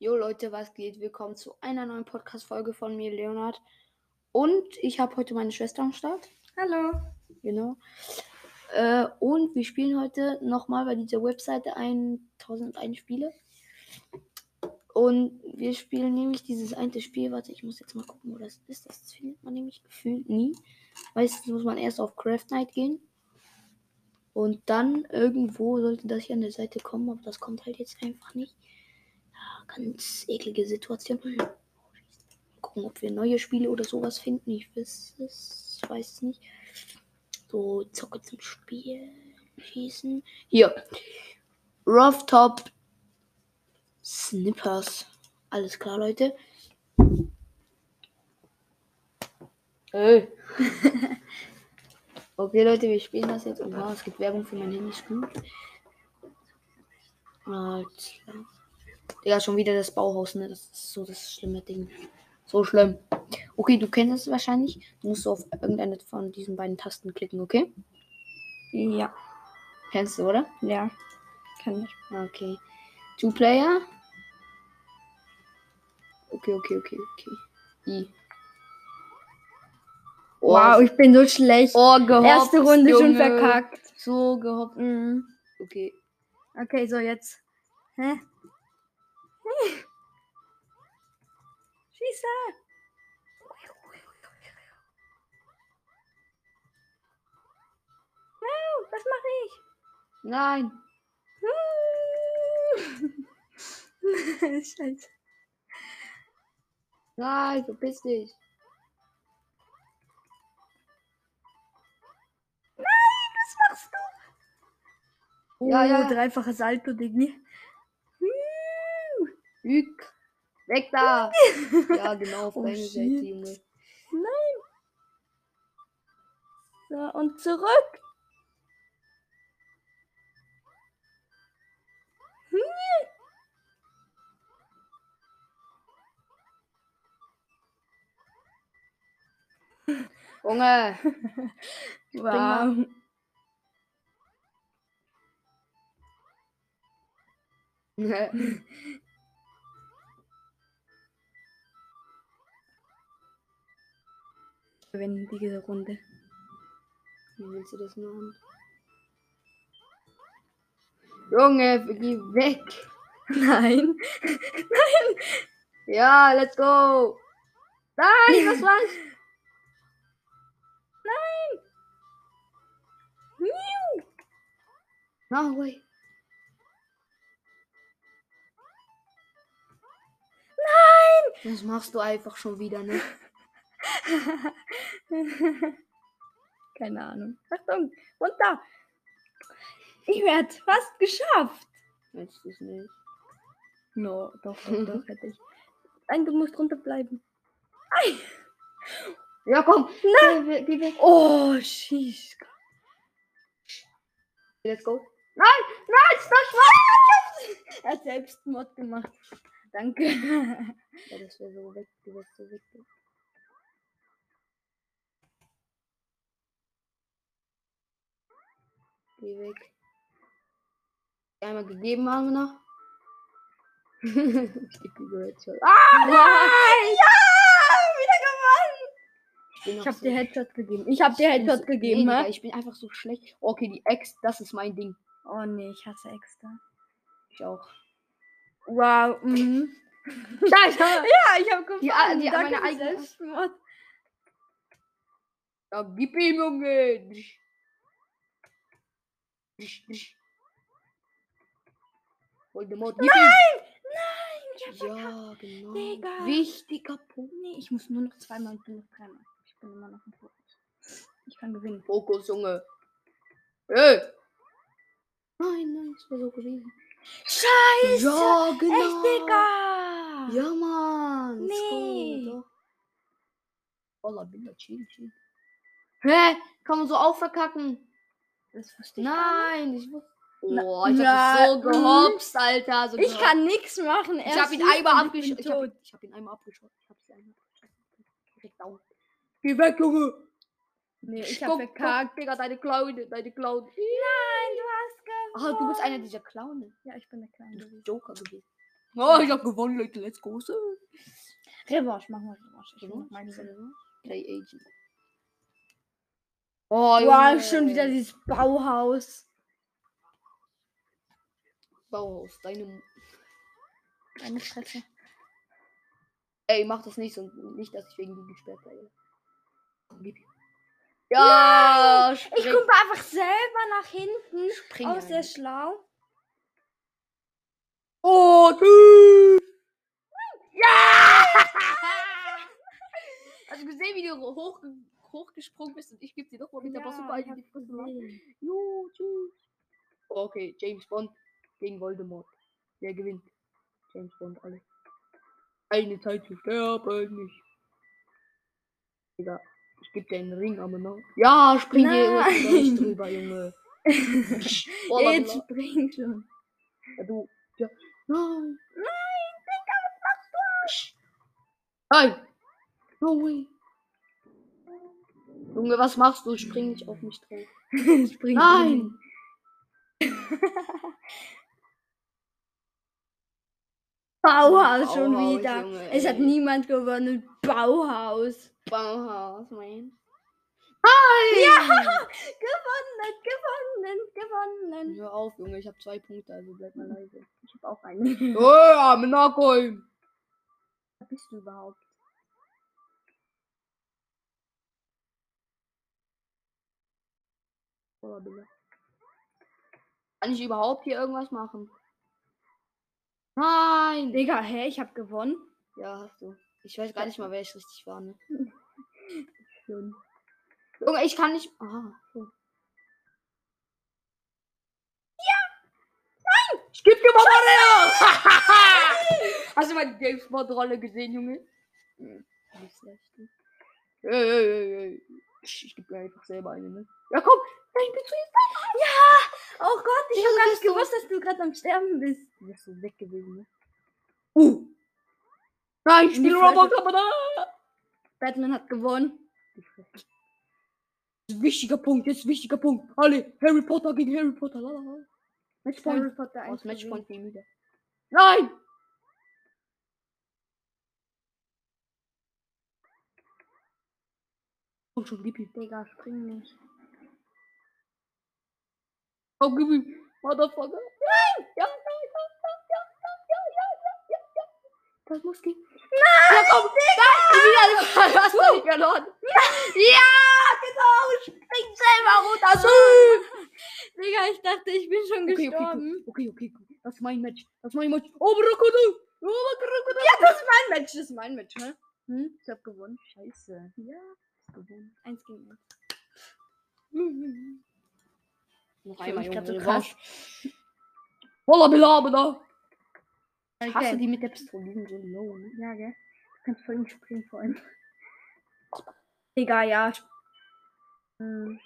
Jo Leute, was geht? Willkommen zu einer neuen Podcast-Folge von mir, Leonard. Und ich habe heute meine Schwester am Start. Hallo. Genau. Äh, und wir spielen heute nochmal bei dieser Webseite 1001 Spiele. Und wir spielen nämlich dieses eine Spiel. Warte, ich muss jetzt mal gucken, wo das ist. Das findet man nämlich gefühlt nie. Meistens muss man erst auf Craft Night gehen. Und dann irgendwo sollte das hier an der Seite kommen, aber das kommt halt jetzt einfach nicht. Ganz eklige Situation. Gucken, ob wir neue Spiele oder sowas finden. Ich weiß es, ich weiß es nicht. So, Zocke zum Spiel. Schießen. Hier. Rough Top Snippers. Alles klar, Leute. Ey. okay, Leute, wir spielen das jetzt. Oh, wow, es gibt Werbung für mein Handy. Ist gut. Klar. Digga, schon wieder das Bauhaus, ne? Das ist so das schlimme Ding. So schlimm. Okay, du kennst es wahrscheinlich. Du musst auf irgendeine von diesen beiden Tasten klicken, okay? Ja. Kennst du, oder? Ja. Kann ich. Okay. Two Player. Okay, okay, okay, okay. I. Oh, Wow, ich bin so schlecht. oh, gehoppt, Erste Runde schon Junge. verkackt. So gehoppt. Mhm. Okay. Okay, so jetzt. Hä? Schieße! No, was mache ich? Nein. Scheiße. Nein, verpiss dich. Was machst du? Ja, oh, ja. dreifache Salto, Diggi. Ück. Weg da. ja, genau, auf Oh, deine. Seite, Junge. Nein. So, und zurück. Junge. Wow. Gewinnen diese Runde. Wie willst du das machen? Junge, geh weg. Nein. Ja, let's go. Nein, was war's? No way. Nein! Das machst du einfach schon wieder, ne? Keine Ahnung. Achtung, runter. Ich werde fast geschafft. Willst du es nicht? No, doch, doch, doch, hätte ich. Nein, du musst runterbleiben. Ja, komm. Nein. Geh, geh weg. Oh, schieß. Let's go. Nein, nein, stopp. Er hat selbst Mod gemacht. Danke. Ja, das wäre so weg. Du wärst so weg. Geh weg. Einmal gegeben haben wir noch. ich Headshot. Ah, Nein! Ja! Wieder gewonnen! bin Ich noch hab so- dir Headshot gegeben. Ich hab dir bin Headshot so- gegeben, nee, Digga, ne? Ich bin einfach so schlecht. Okay, die Ex, das ist mein Ding. Oh nee, ich hasse extra. Ich auch. Wow. Mhm. Da, ich habe. Ja, ich hab gewonnen. Die die- Danke meine eigene- Selbstmord. Ja, gib ihm, Junge. Voldemort, Nein! Nein! Ich hab Ja, genau. Digga. Wichtiger Punkt. Nee, ich muss nur noch zweimal und du noch dreimal. Ich bin immer noch im Fokus. Ich kann gewinnen. Fokus, Junge. Hey. Nein, nein, das wäre so gewesen. Scheiße! Ja, genau. Echt, Digga! Ja, Mann. Nee. Go. Voller Bilder, chill, chill. Hä? Kann man so auch verkacken? Das wusste ich Nein, ich wusste. Oh, ich na, hab so gehopst, Alter. So. Ich gehopst. kann nichts machen. Ich hab ihn einmal abgeschossen. Ich hab, tot. ich hab ihn einmal abgeschossen. Ich hab sie einmal abgeschossen. Direkt down. Geh weg, Junge. Nee, ich Guck, hab guck, verkackt. Digga, deine Clown, deine Clown. Nein, du hast gewonnen. Ah, du bist einer dieser Clowne. Ja, ich bin der Kleine Du bist gewesen. Joker gewesen. Oh, ich hab gewonnen, Leute. Let's go. Revanche, mach mal Revanche. Ich mach meine Play Agent. Oh, Wow, schon wieder dieses Bauhaus. Bauhaus, deine. Eine Fresse. Ey, mach das nicht, so nicht, dass ich wegen dir gesperrt werde. Ja, Ich spring, gucke einfach selber nach hinten. spring Auch sehr schlau. Oh, tschüss. Ja! Hast du gesehen, wie du hoch, hochgesprungen bist und ich geb dir doch mal mit der Bazooka in die Fresse. Jo, tschüss. Okay, James Bond gegen Voldemort. Wer gewinnt? James Bond, alle. Eine Zeit zu sterben, nicht. Digga, ich geb dir einen Ring, aber noch. Ja, spring hier drüber, Junge. Oh, Jetzt la. springt schon. Ja, du. Ja. Nein. Nein, Digga, was machst du? Nein. No way. Junge, was machst du? Spring nicht auf mich drauf. Nein. Bauhaus schon Bauhaus, wieder. Junge, es hat niemand gewonnen. Bauhaus. Bauhaus, mein. Nein! Ja! Gewonnen, gewonnen, gewonnen. Hör auf, Junge, ich habe zwei Punkte, also bleib mal leise. Ich habe auch einen. Oh, ja, Monaco. Wer bist du überhaupt? Digga. Kann ich überhaupt hier irgendwas machen? Nein! Digga, hä? Ich habe gewonnen. Ja, hast du. Ich weiß gar nicht mal, wer ich richtig war, ne? Junge, ich kann nicht. Ah, so. Ja! Nein! Ich geb dir mal meine! Hast du mal die James Bond Rolle gesehen, Junge? Hm, nicht schlecht. ne? Ey, ey, ey, ey. Ich, ich geb dir einfach selber eine, ne? Ja, komm! Nein, bitte jetzt! Oh Gott, ich habe gar nicht gewusst, dass du gerade am Sterben bist. Du bist so weg gewesen, ne? Uh! Nein, ich spiele. Roblox, aber da! Batman hat gewonnen. Ist Wichtiger Punkt, jetzt wichtiger Punkt. Alle, Harry Potter gegen Harry Potter. Matchpoint. Harry Potter Aus 1 Matchpoint nie wieder. Nein! Komm schon, gib ihm. Digga, spring nicht. Komm, gib ihm. Motherfucker. Nein! Ja, ja, ja, ja, ja, ja, ja, ja, ja, ja, ja. Das muss gehen. Nein! Ja, komm, Digga! Wieder, du hast doch nicht verloren. Ja, genau! Spring selber runter. So. Digga, ich dachte, ich bin schon Okay, okay, gestorben. okay, okay, okay. Das ist mein Match. Das ist mein Match. Oh, Brokodo! Oh, Brokodo! Ja, das ist mein Match, das ist mein Match, ne? Hm? Ich hab gewonnen. Scheiße. Ja, ich gewonnen. Eins gegen eins. Noch Ich einmal, mich grad Junge. so Revanche. Voller Belabe da. Ich hasse Okay. die mit der Pistole. Die sind so low, ne? Ja, gell? Du kannst voll nicht springen vor allem. Digga, ja. Hm.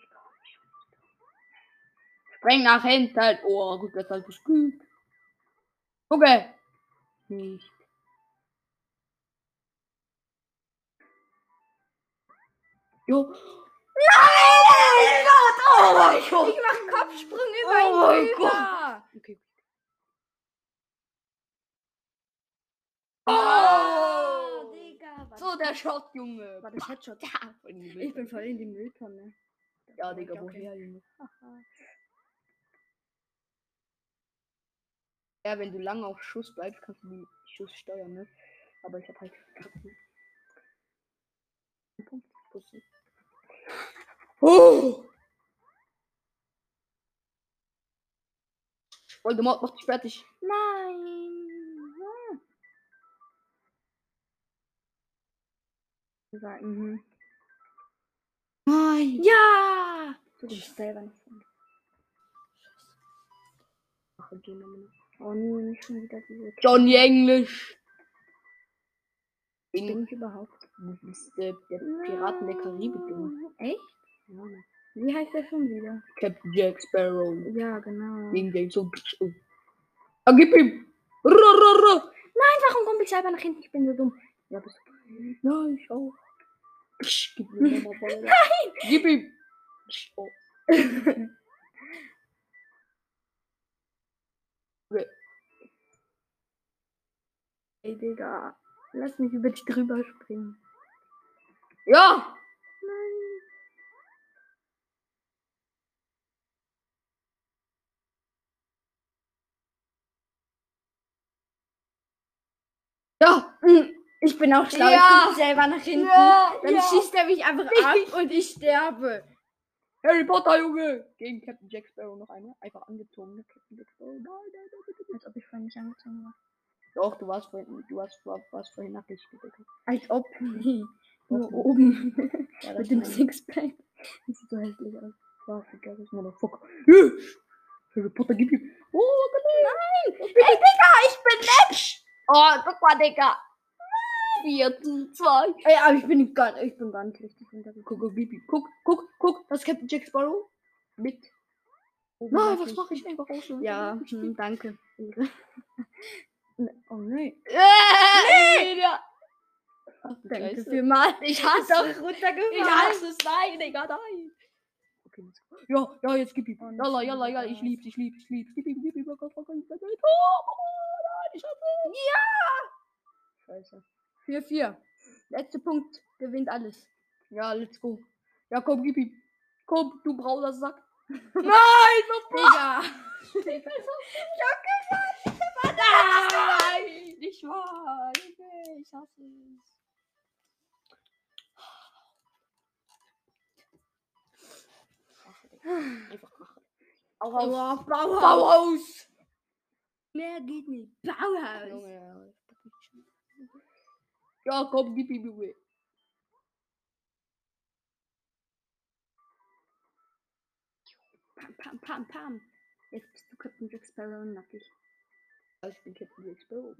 Spreng nach hinten. Oh, gut, das ist halt gut. Okay. Nicht. Jo. Nein! Oh mein Gott! Ich mach Kopfsprung über Oh ihn mein drüber. Okay. Oh, Oh! Digga. So, der Shot, Junge. war das Headshot? Ja, Ich bin voll in die Mülltonne. Ja, Digga, Okay. woher, Junge? Ja, wenn du lange auf Schuss bleibst, kannst du die Schuss steuern, ne? Aber ich hab halt. Pussy. Oh! Voldemort macht dich fertig. Nein. War, mhm. Nein! Ja! Du bist selber nicht dran. Ach, mit. Oh nee, nicht schon wieder diese Johnny English! Bin ich überhaupt? du bist äh, der Piraten der Karibik. Echt? Ja. Wie heißt der schon wieder? Captain Jack Sparrow. Ja, genau. Den so. Oh. Ah, gib ihm! Ra, ra, ra. Nein, warum komme ich selber nach hinten? Ich bin so dumm. Ja, bist du. Ja, ich auch. Psch, gib mir nochmal voll. Nein! Gib ihm! Psch, Oh. Okay. Ey, Digga. Lass mich über dich drüber springen. Ja! Ja! Hm, Ich bin auch schlau. Ja. Ich selber nach hinten. Ja, Dann ja. schießt er mich einfach ab und ich sterbe. Harry Potter, Junge! Gegen Captain Jack Sparrow noch einmal. Einfach angezogen, ne? Captain Jack Sparrow. Nein, nein, nein, bitte, bitte. Als ob ich vorhin nicht angezogen war. Doch, du warst vorhin, du warst, war, warst vorhin nackig. Digga. Als ob. Nee. Nur Doch. oben. Ja, Mit dem meine. Sixpack. Das sieht so hässlich aus. Was, Digga, das ist Motherfucker. Ja! Harry Potter, gib ihm. Oh, nein! Ey, Digga, ich bin nett! Oh, guck mal, Digga. 4 zu 2. Ey, aber ich bin gar, ich bin gar nicht richtig runtergekommen. Guck, guck. Guck, guck, guck. Das ist Captain Jack Sparrow. Mit. Nein, darf was mache ich einfach aus? Ja, hm, danke. oh nee. Nee! Ja. Ach, Danke Scheiße. vielmals. Ich hasse Doch runtergefallen. Ich hasse es. Nein, Digga, nein. Okay. Ja, ja, jetzt gib ihm. Oh, Jalla, schon jalla, jalla. Ich lieb's, ich lieb's, ich lieb's. Gib ihm, gib ihm. Oh, oh, oh. Oh, nein, ich hasse es. Scheiße. 4-4. Letzter Punkt. Gewinnt alles. Ja, let's go. Ja, komm, gib ihm. Komm, du brauner Sack. Nein, Digga. Nein, nicht wahr. Ich hasse es. Einfach aus. Bauhaus. Bauhaus. Bauhaus. Mehr geht nicht. Bauhaus. Junge, ja, ich pack mich schon. Ja, komm, gib ihm, Junge. Pam, pam, pam, pam. Jetzt bist du Captain Jack Sparrow nackig. Ja, Ich bin Captain Jack Sparrow.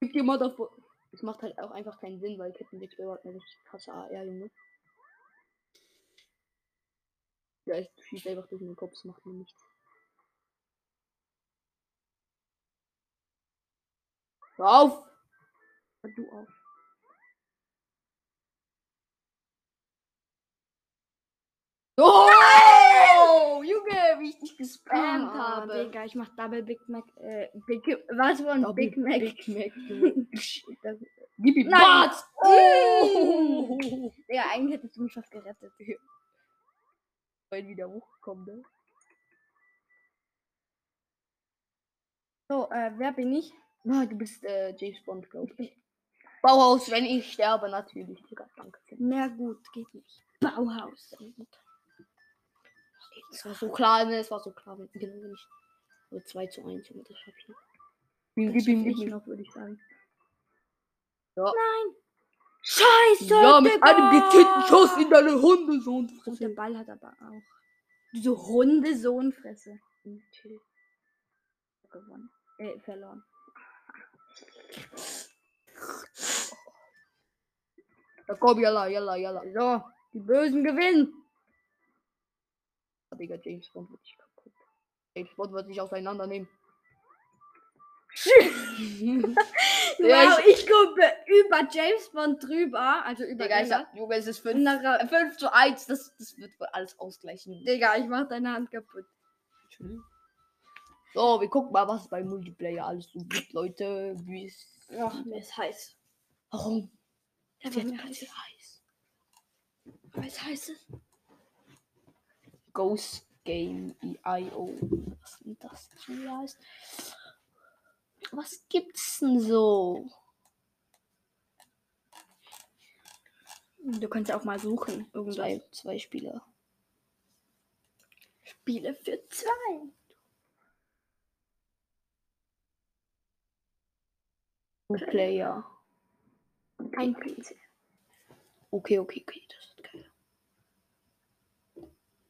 Gib dir mal davor. Das macht halt auch einfach keinen Sinn, weil Captain Jack Sparrow hat eine richtig krasse AR, Junge. Ja, ich schieße einfach durch den Kopf, das macht mir nichts. Hör auf! Hör du auf. Oh! Junge, wie ich dich gespammt Ah, habe. Digga, ich mach Double Big Mac. Äh, Big, was für ein Double Big Mac? Big Mac. Das, Gib ihm was! Oh! Oh! Digga, eigentlich hättest du mich fast gerettet. Weil wieder hochgekommen, ne? So, äh, wer bin ich? Na, du bist äh, James Bond, glaube ich. Bauhaus, wenn ich sterbe, natürlich. Digga, danke. Na gut, geht nicht. Bauhaus. Es war so klar, ne? Es war so klar, genau wenn ich. Aber 2 zu 1, Junge, das schaff ich noch. Gib Das gib ich ihm. noch, würde ich sagen. Ja. Nein! Scheiße! Ja, mit Digga! einem gezielten Schuss in deine Und der Hundesohnfresse. Ball hat aber auch. Diese runde Sohnfresse. Chill. Gewonnen. Äh, verloren. Ja, komm, yalla, yalla, yalla. So, die Bösen gewinnen. Ja, Digga, James Bond wird dich kaputt. James Bond wird sich auseinandernehmen. Ja, wow, ich gucke über James Bond drüber. Also über Digga, ich Ella. sag, Junge, es ist 5, Innere- 5 zu 1. Das, das wird wohl alles ausgleichen. Digga, ich mach deine Hand kaputt. So, wir gucken mal, was bei Multiplayer alles so gibt, Leute. Wie ist. Ach, mir ist heiß. Warum? Ja, weil wird mir ganz heiß ist. heiß. Weil es heiß ist. Ghost Game EIO. Was denn das hier heißt? Was gibt's denn so? Du kannst ja auch mal suchen. Irgendwas. Zwei, zwei Spieler. Spiele für zwei. Two Player. Ein PC. Okay, okay, okay. Das wird geil.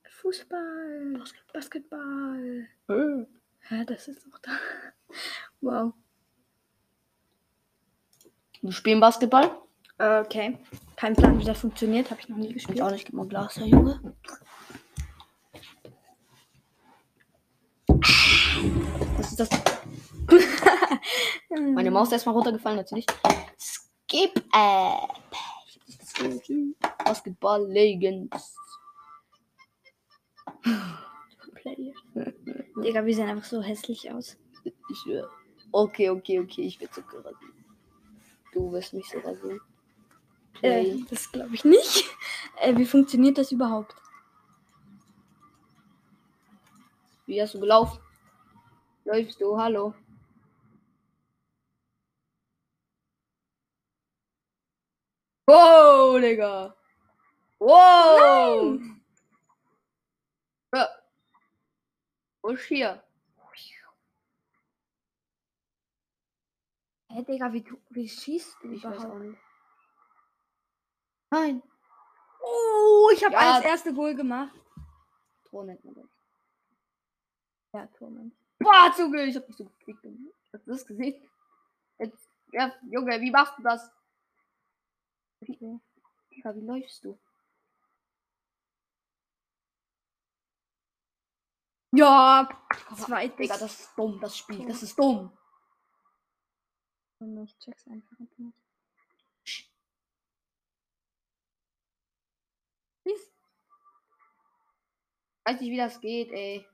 Fußball. Basketball. Äh. Hä, das ist doch da. Wow. Wir spielen Basketball? Okay. Kein Plan, wie das funktioniert. Habe ich noch nie Ich gespielt. auch nicht. Gib mal ein Glas, Herr Junge. Was ist das? Meine Maus ist erstmal runtergefallen, natürlich. Skip App. Basketball Legends. Digga, wir sehen einfach so hässlich aus. Ich, äh, Okay, okay, okay, ich werde sogar rasieren. Du wirst mich so rasieren. Äh, das glaube ich nicht. Äh, wie funktioniert das überhaupt? Wie hast du gelaufen? Läufst du? Hallo? Wow, Digga. Wow. Ja. Wo ist hier? Hä, Digga, wie, tu- wie schießt du Ich weiß überhaupt? auch nicht. Nein. Oh, ich habe Ja. als erste Goal gemacht. Tor nennt man das. Ja, Tormann. Boah, Zunge, ich hab dich so gekriegt. Hast du das gesehen? Jetzt, ja, Junge, wie machst du das? Wie, Digga, wie läufst du? Ja, zweites. Digga, das ist dumm, das Spiel. Das ist dumm. Ich check's einfach nicht. Please. Weiß nicht, wie das geht, ey.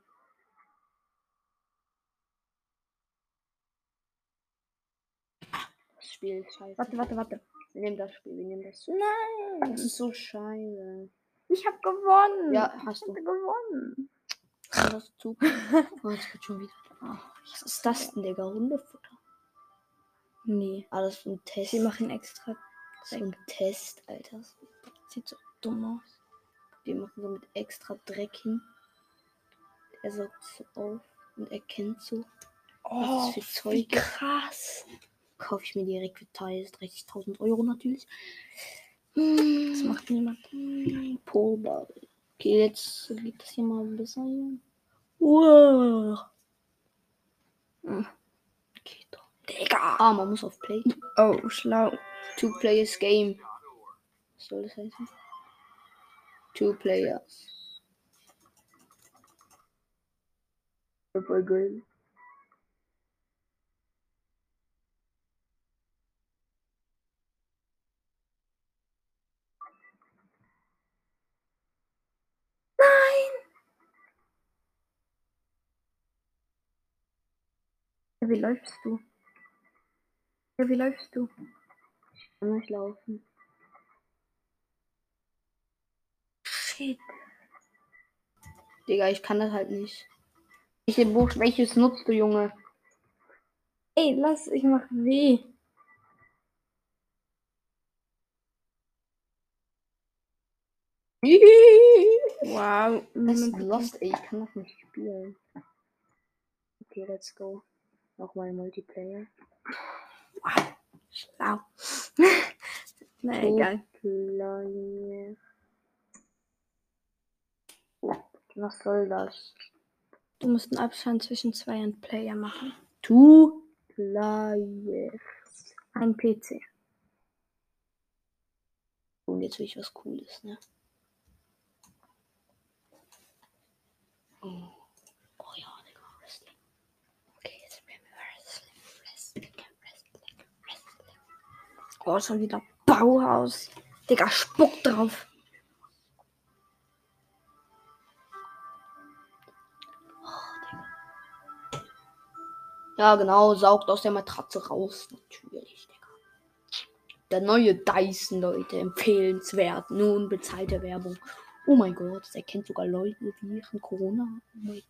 Das Spiel ist scheiße. Warte, warte, warte. Wir nehmen das Spiel, wir nehmen das. Nein. Das ist so scheiße. Ich habe gewonnen. Ja, hast ich du. gewonnen. Hast du. Oh, jetzt wird schon wieder. Ach, was ist das denn, Digga? Hundefutter. Nee. Ah, das ist ein Test. Sie machen extra. so ein Test, Alter. Sieht so dumm aus. Wir machen so mit extra Dreck hin. Er saugt so auf und erkennt so. Oh, Was ist für wie Zeug? krass. Kaufe ich mir direkt für 30.000 Euro natürlich. Das macht niemand. Polbar. Okay, jetzt geht das hier mal besser hier. Wow. Hm. Okay, doch. Digga. Ah, man muss auf Play. Oh, schlau. Two Players Game. Was soll das heißen? Two Players. Voll geil. Ja, wie läufst du? Wie läufst du? Kann nicht laufen. Shit. Digga, ich kann das halt nicht. Welche Buch, welches nutzt du, Junge? Ey, lass, ich mach weh. Wow. Das ist lost, ey. Ich kann das nicht spielen. Okay, let's go. Nochmal Multiplayer. Schlau. Na, egal. Player. Was soll das? Du musst einen Abstand zwischen zwei und Player machen. Two Players. Ein PC. Und jetzt will ich was Cooles, ne? Oh, oh ja, Digga, Wrestling. Okay, jetzt wir Wrestling, Wrestling, Wrestling, Wrestling. Oh, schon wieder Bauhaus. Digga, spuck drauf. Ja, genau, saugt aus der Matratze raus. Natürlich, Digga. Der neue Dyson, Leute, empfehlenswert. Nun bezahlte Werbung. Oh mein Gott, das erkennt sogar Leute, die während Corona. Oh mein Gott.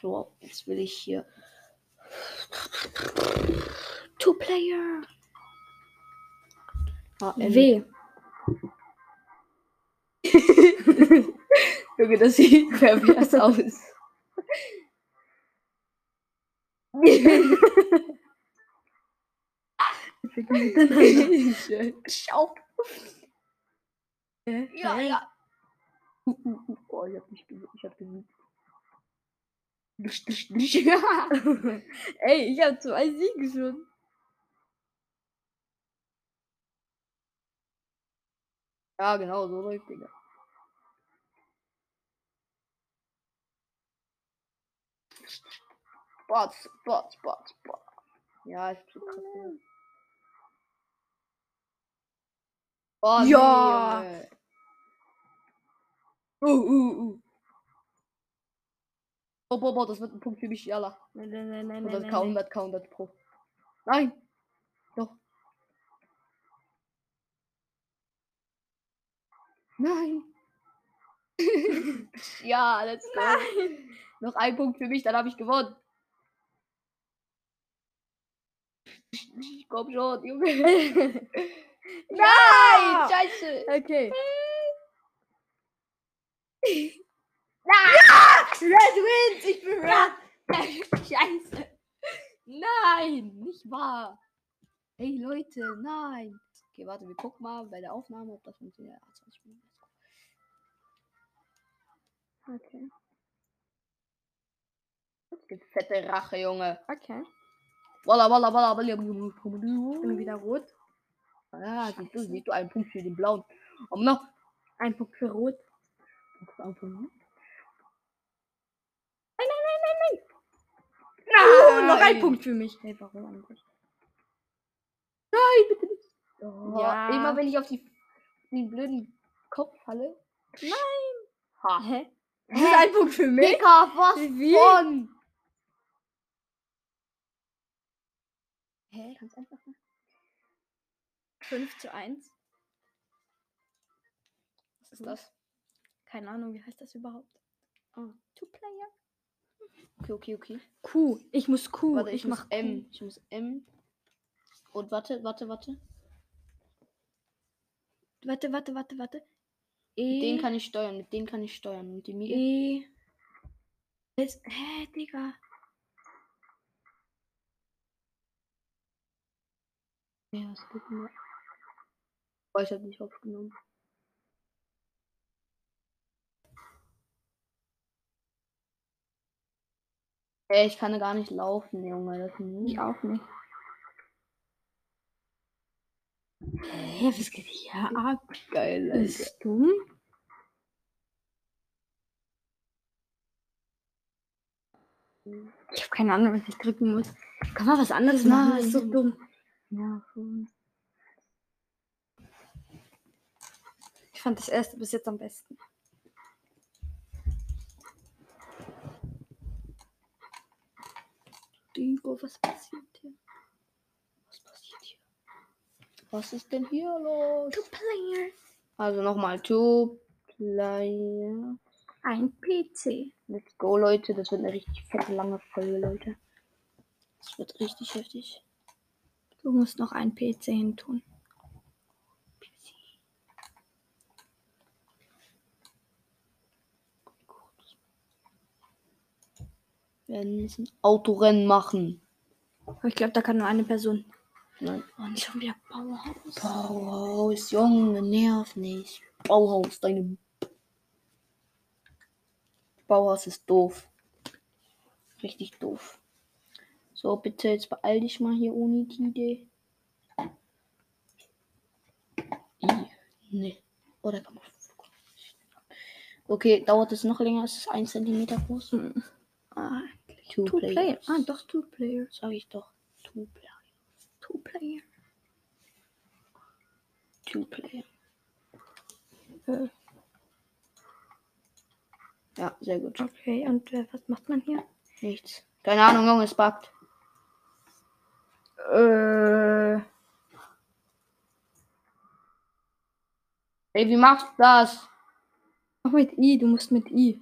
So jetzt will ich hier. Two Player. Ah, ähm, W. Junge, das sieht pervers aus. Schau. Ja, ja. Uh, uh, uh. Oh, ich hab nicht gewusst. Ich hab. Nicht. Ja. Ey, ich habe zwei Siege schon. ja, genau, so läuft, Digga. Bots, Bots, Bots, Bots. Ja, ich bin krass. Digga. Oh, nee, Ja. Junge. Uh, uh, uh. Oh, boah, boah, das wird ein Punkt für mich, Jalla. Nein, nein, nein, nein, Oder nein, K100, nein. K100 Pro. Nein. Doch. Nein. ja, let's go. Noch ein Punkt für mich, dann habe ich gewonnen. Komm schon, Junge. Nein, scheiße. Okay. Red wins, ich bin Red. scheiße. Nein, nicht wahr. Hey Leute, nein. Okay, warte, wir gucken mal bei der Aufnahme, ob das funktioniert. Ah, 20 Minuten. Okay. Es gibt fette Rache, Junge. Okay. Walla, walla, walla, walla. Ich bin wieder rot. Ah, siehst du, siehst du, einen Punkt für den blauen. Aber noch. Ein Punkt für rot. Nein, nein, Oh, noch ein Punkt für mich. Hey, warum eigentlich? Nein, bitte nicht. Oh, Ja. Immer wenn ich auf die, den blöden Kopf falle. Nein. Ha. Hä? Das ist ein Punkt für mich. Dicker, was Wie? von? Hä? Ganz einfach. 5 zu 1. Was ist das? Keine Ahnung, wie heißt das überhaupt? Ah. Two Player. Okay, okay, okay. Q. Ich muss Q. Warte, ich, ich muss mach M. Ich muss M. Und warte, warte, warte. Q. Warte, warte, warte, warte. Mit E. denen kann ich steuern, mit denen kann ich steuern. Und die Mine. E. Jetzt, hä, Digga. Ja, es geht mir. Oh, ich hab nicht aufgenommen. Ey, ich kann gar nicht laufen, Junge. Das Ich auch nicht. Hä, was geht hier ab? geil, Alter. Bist du? Ich habe keine Ahnung, was ich drücken muss. Kann man was anderes machen? Das ist so dumm. Ja, schon. Fand das erste bis jetzt am besten. Dingo, was passiert hier? Was passiert hier? Was ist denn hier los? Two Player. Also nochmal Two Player. Ein PC. Let's go, Leute. Das wird eine richtig fette, lange Folge, Leute. Das wird richtig heftig. Du musst noch ein PC hintun. Wir werden ein Autorennen machen. Aber ich glaube, da kann nur eine Person. Nein. Oh, nicht schon wieder Bauhaus. Bauhaus, Junge, nerv nicht. Bauhaus, deine. Bauhaus ist doof. Richtig doof. So, bitte, jetzt beeil dich mal hier, Unitide. I. Nee. Oder kann man. Okay, dauert es noch länger? Ist es 1 cm groß? Hm. Ah, Two, Two Player. Players. Ah, doch, Two Player. Sag ich doch. Two Player. Two Player. Two Player. Äh, Ja, sehr gut. Okay, und äh, was macht man hier? Nichts. Keine Ahnung, Junge, es buggt. Äh. Ey, wie machst du das? Auch mit I, du musst mit I.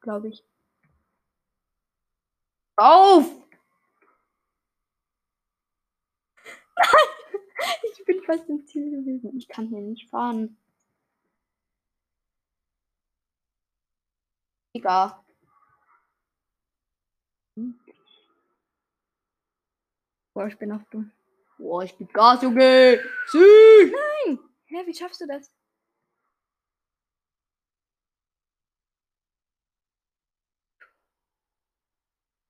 Glaube ich. Auf! Ich bin fast im Ziel gewesen. Ich kann hier nicht fahren. Egal. Boah, ich bin auch dumm. Boah, ich geb Gas, Junge. Sie! Hä, wie schaffst du das?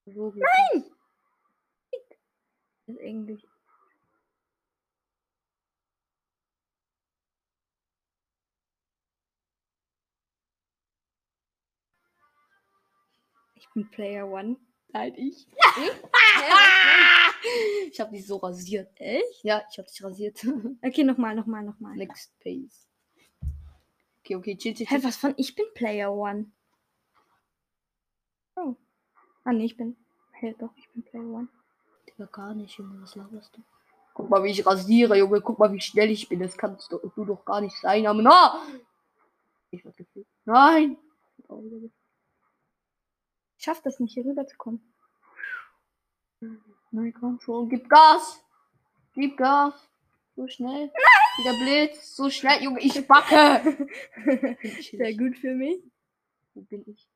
So Nein! Ist irgendwie. Ich bin Player One. Nein, ich. ich hab dich so rasiert. Echt? Ja, ich hab dich rasiert. Okay, nochmal, nochmal, nochmal. Next Pace. Okay, okay, chill, chill, Hä, chill. was von ich bin Player One? Ah, nee, ich bin. Hey, doch, ich bin Player One. Digga, gar nicht, Junge, was laberst du? Guck mal, wie ich rasiere, Junge. Guck mal, wie schnell ich bin. Das kannst du, du doch gar nicht sein. Aber na! Ich werd gefühlt. Nein! Ich schaff das nicht, hier rüber zu kommen. Nein, komm schon. Gib Gas! Gib Gas! So schnell. Wie der Blitz. So schnell, Junge. Ich backe! Sehr gut für mich. Wo bin ich?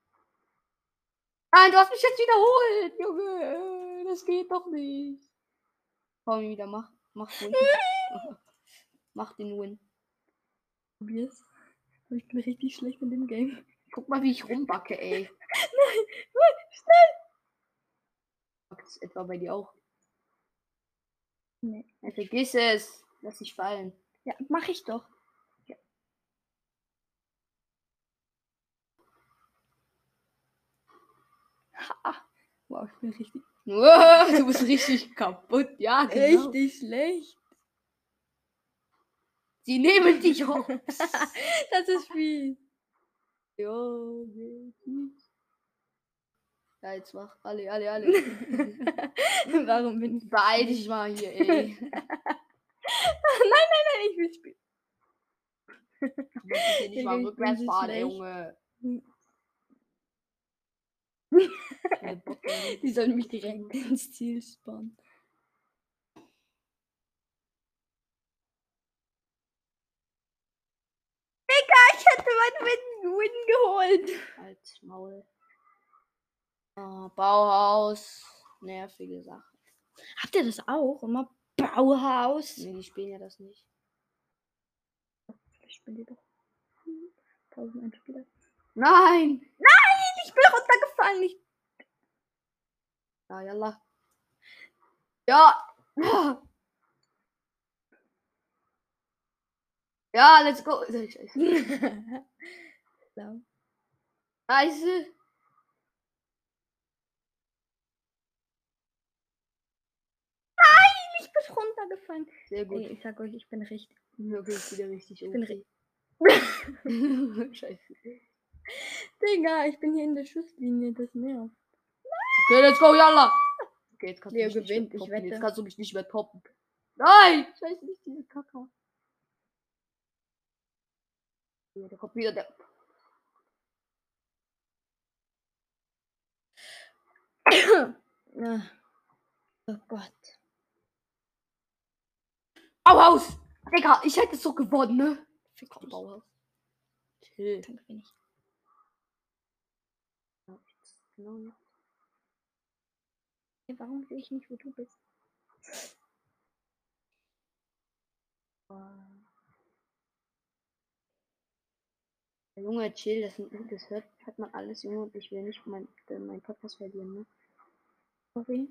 Nein, du hast mich jetzt wiederholt, Junge. Das geht doch nicht. Komm wieder, mach, mach Win. mach den Win. Probier's. Ich bin richtig schlecht in dem Game. Guck mal, wie ich rumbacke, ey. Nein, nein, schnell! Backt es etwa bei dir auch? Nee. Ja, vergiss es. Lass dich fallen. Ja, mach ich doch. Ha. Wow, ich bin richtig, du bist richtig kaputt. Ja, genau. richtig schlecht. Sie nehmen dich hoch. das ist viel. Jo, Ja, jetzt mach. Alle, alle, alle. Warum bin ich. Beeil dich mal hier, ey. nein, nein, nein, ich will spielen. Du musst hier nicht mal ich bin rückwärts fahren. Junge. Die sollen mich direkt ins Ziel spawnen. Digga, ich hätte meinen Win, Win geholt. Als Maul. Ah, Bauhaus. Nervige Sache. Habt ihr das auch? Immer Bauhaus? Nee, die spielen ja das nicht. Ich spiele doch. 1001 Spieler. Nein! Ich bin runtergefallen. Ich Ja, yalla. Ja! Ja! Ja, let's go. Scheiße. Scheiße. Ich bin runtergefallen. Sehr gut. Ey, ich sag euch, ich bin richtig. Okay, ist wieder richtig. bin okay. Scheiße. Digga, ich bin hier in der Schusslinie. Das nervt. Okay, let's go, yalla. Okay, jetzt kannst du Leo mich nicht gewinnt, mehr ich toppen. wette. Jetzt kannst du mich nicht mehr toppen. Nein! Scheiße, nicht diese Kacke. Ja, da kommt wieder der. Ah. Oh Gott. Bauhaus! Digga, ich hätte so gewonnen, ne? Fick. Bauhaus. Chill. Dann gewinne ich. Genau, ja. Hey, warum sehe ich nicht, wo du bist? Der Junge, chill, das, das hört, hat man alles, Junge, und ich will nicht mein, äh, mein Podcast verlieren, ne? Sorry.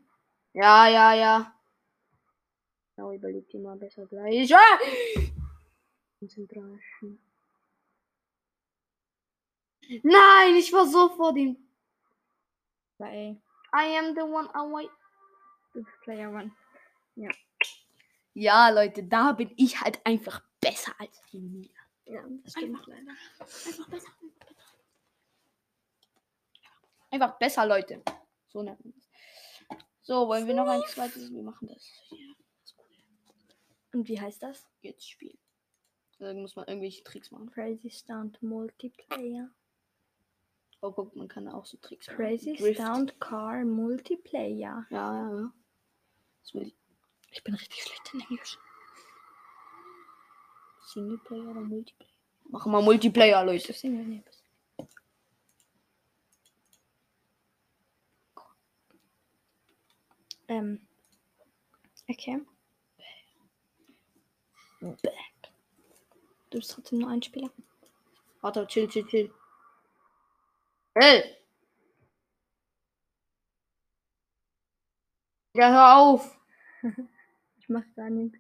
Ja, ja, ja. Genau, überleg dir mal besser gleich. Ah! Konzentration. Nein, ich war so vor dem. Ey, I am the one I wait. du bist Player One. Ja, Leute, da bin ich halt einfach besser als die Mia. Ja, das stimmt Einfach. leider. Einfach besser. Einfach besser, Leute. So nennt man das. So, wollen wir noch ein zweites? Wir machen das. Ja, das ist cool. Und wie heißt das? Jetzt spielen. Da muss man irgendwelche Tricks machen. Crazy Stunt Multiplayer. Oh, guck, man kann auch so Tricks machen. Crazy Drift. Stunt Car Multiplayer. Ja, ja, ja. Ich. Ich bin richtig schlecht in Englisch. Singleplayer oder Multiplayer? Machen wir Multiplayer, Leute. Single, nee, bist- Ähm. Okay. Back. Du bist trotzdem nur ein Spieler. Warte, chill, chill, chill. Hey! Ja, hör auf! Ich mach gar nichts.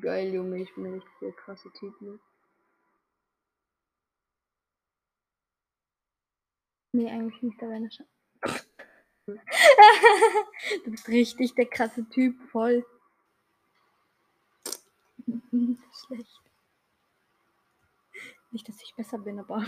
Geil, Junge, ich bin richtig der krasse Typ, ne? Nee, eigentlich nicht, da wäre eine Chance. du bist richtig der krasse Typ, voll. Schlecht. Nicht, dass ich besser bin, aber